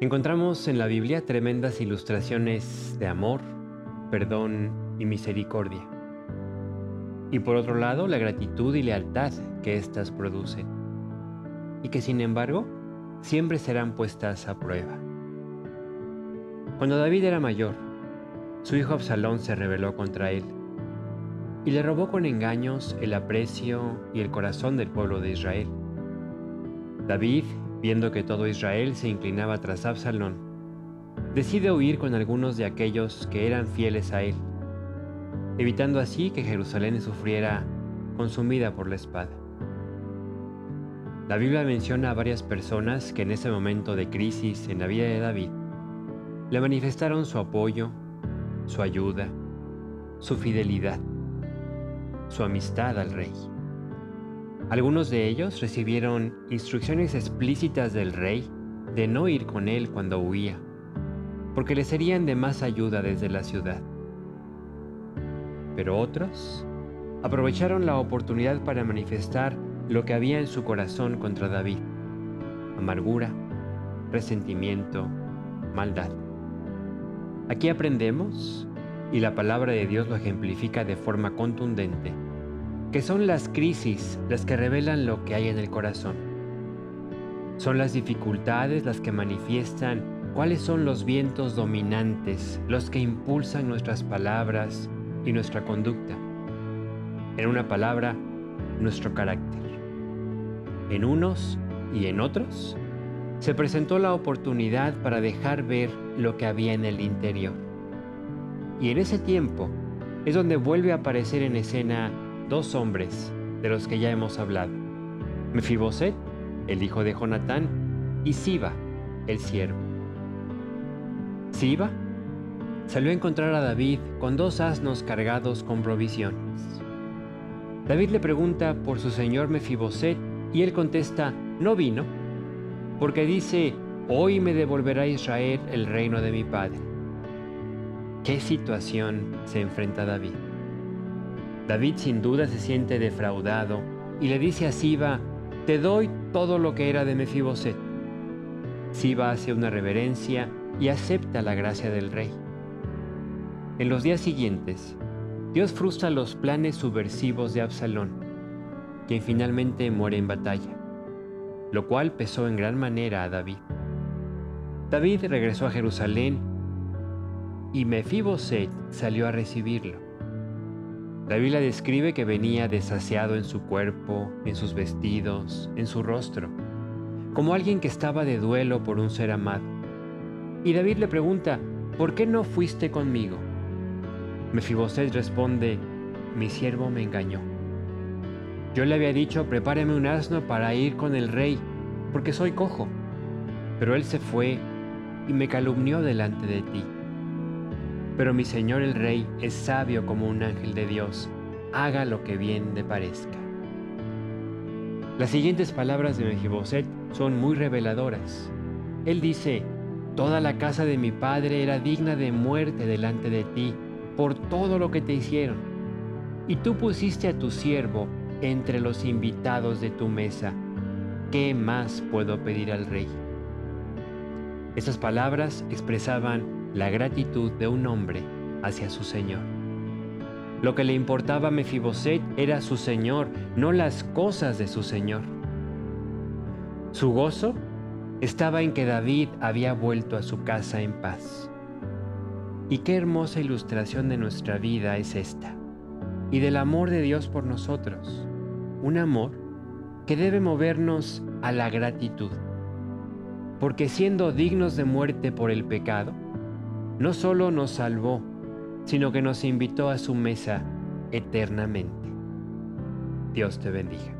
Encontramos en la Biblia tremendas ilustraciones de amor, perdón y misericordia. Y por otro lado, la gratitud y lealtad que éstas producen. Y que sin embargo, siempre serán puestas a prueba. Cuando David era mayor, su hijo Absalón se rebeló contra él y le robó con engaños el aprecio y el corazón del pueblo de Israel. David Viendo que todo Israel se inclinaba tras Absalón, decide huir con algunos de aquellos que eran fieles a él, evitando así que Jerusalén sufriera consumida por la espada. La Biblia menciona a varias personas que en ese momento de crisis en la vida de David le manifestaron su apoyo, su ayuda, su fidelidad, su amistad al rey. Algunos de ellos recibieron instrucciones explícitas del rey de no ir con él cuando huía, porque le serían de más ayuda desde la ciudad. Pero otros aprovecharon la oportunidad para manifestar lo que había en su corazón contra David, amargura, resentimiento, maldad. Aquí aprendemos, y la palabra de Dios lo ejemplifica de forma contundente, que son las crisis las que revelan lo que hay en el corazón. Son las dificultades las que manifiestan cuáles son los vientos dominantes, los que impulsan nuestras palabras y nuestra conducta. En una palabra, nuestro carácter. En unos y en otros, se presentó la oportunidad para dejar ver lo que había en el interior. Y en ese tiempo es donde vuelve a aparecer en escena dos hombres de los que ya hemos hablado, Mefiboset, el hijo de Jonatán, y Siba, el siervo. Siba salió a encontrar a David con dos asnos cargados con provisiones. David le pregunta por su señor Mefiboset y él contesta, no vino, porque dice, hoy me devolverá Israel el reino de mi padre. ¿Qué situación se enfrenta David? David sin duda se siente defraudado y le dice a Siba, te doy todo lo que era de Mefiboset. Siba hace una reverencia y acepta la gracia del rey. En los días siguientes, Dios frustra los planes subversivos de Absalón, quien finalmente muere en batalla, lo cual pesó en gran manera a David. David regresó a Jerusalén y Mefiboset salió a recibirlo. La Biblia describe que venía desasiado en su cuerpo, en sus vestidos, en su rostro, como alguien que estaba de duelo por un ser amado. Y David le pregunta, ¿por qué no fuiste conmigo? Mefiboset responde, mi siervo me engañó. Yo le había dicho, prepáreme un asno para ir con el rey, porque soy cojo. Pero él se fue y me calumnió delante de ti. Pero mi Señor el Rey es sabio como un ángel de Dios, haga lo que bien le parezca. Las siguientes palabras de Mefiboset son muy reveladoras. Él dice, Toda la casa de mi padre era digna de muerte delante de ti por todo lo que te hicieron. Y tú pusiste a tu siervo entre los invitados de tu mesa. ¿Qué más puedo pedir al rey? Estas palabras expresaban la gratitud de un hombre hacia su Señor. Lo que le importaba a Mefiboset era su Señor, no las cosas de su Señor. Su gozo estaba en que David había vuelto a su casa en paz. Y qué hermosa ilustración de nuestra vida es esta, y del amor de Dios por nosotros, un amor que debe movernos a la gratitud, porque siendo dignos de muerte por el pecado, no solo nos salvó, sino que nos invitó a su mesa eternamente. Dios te bendiga.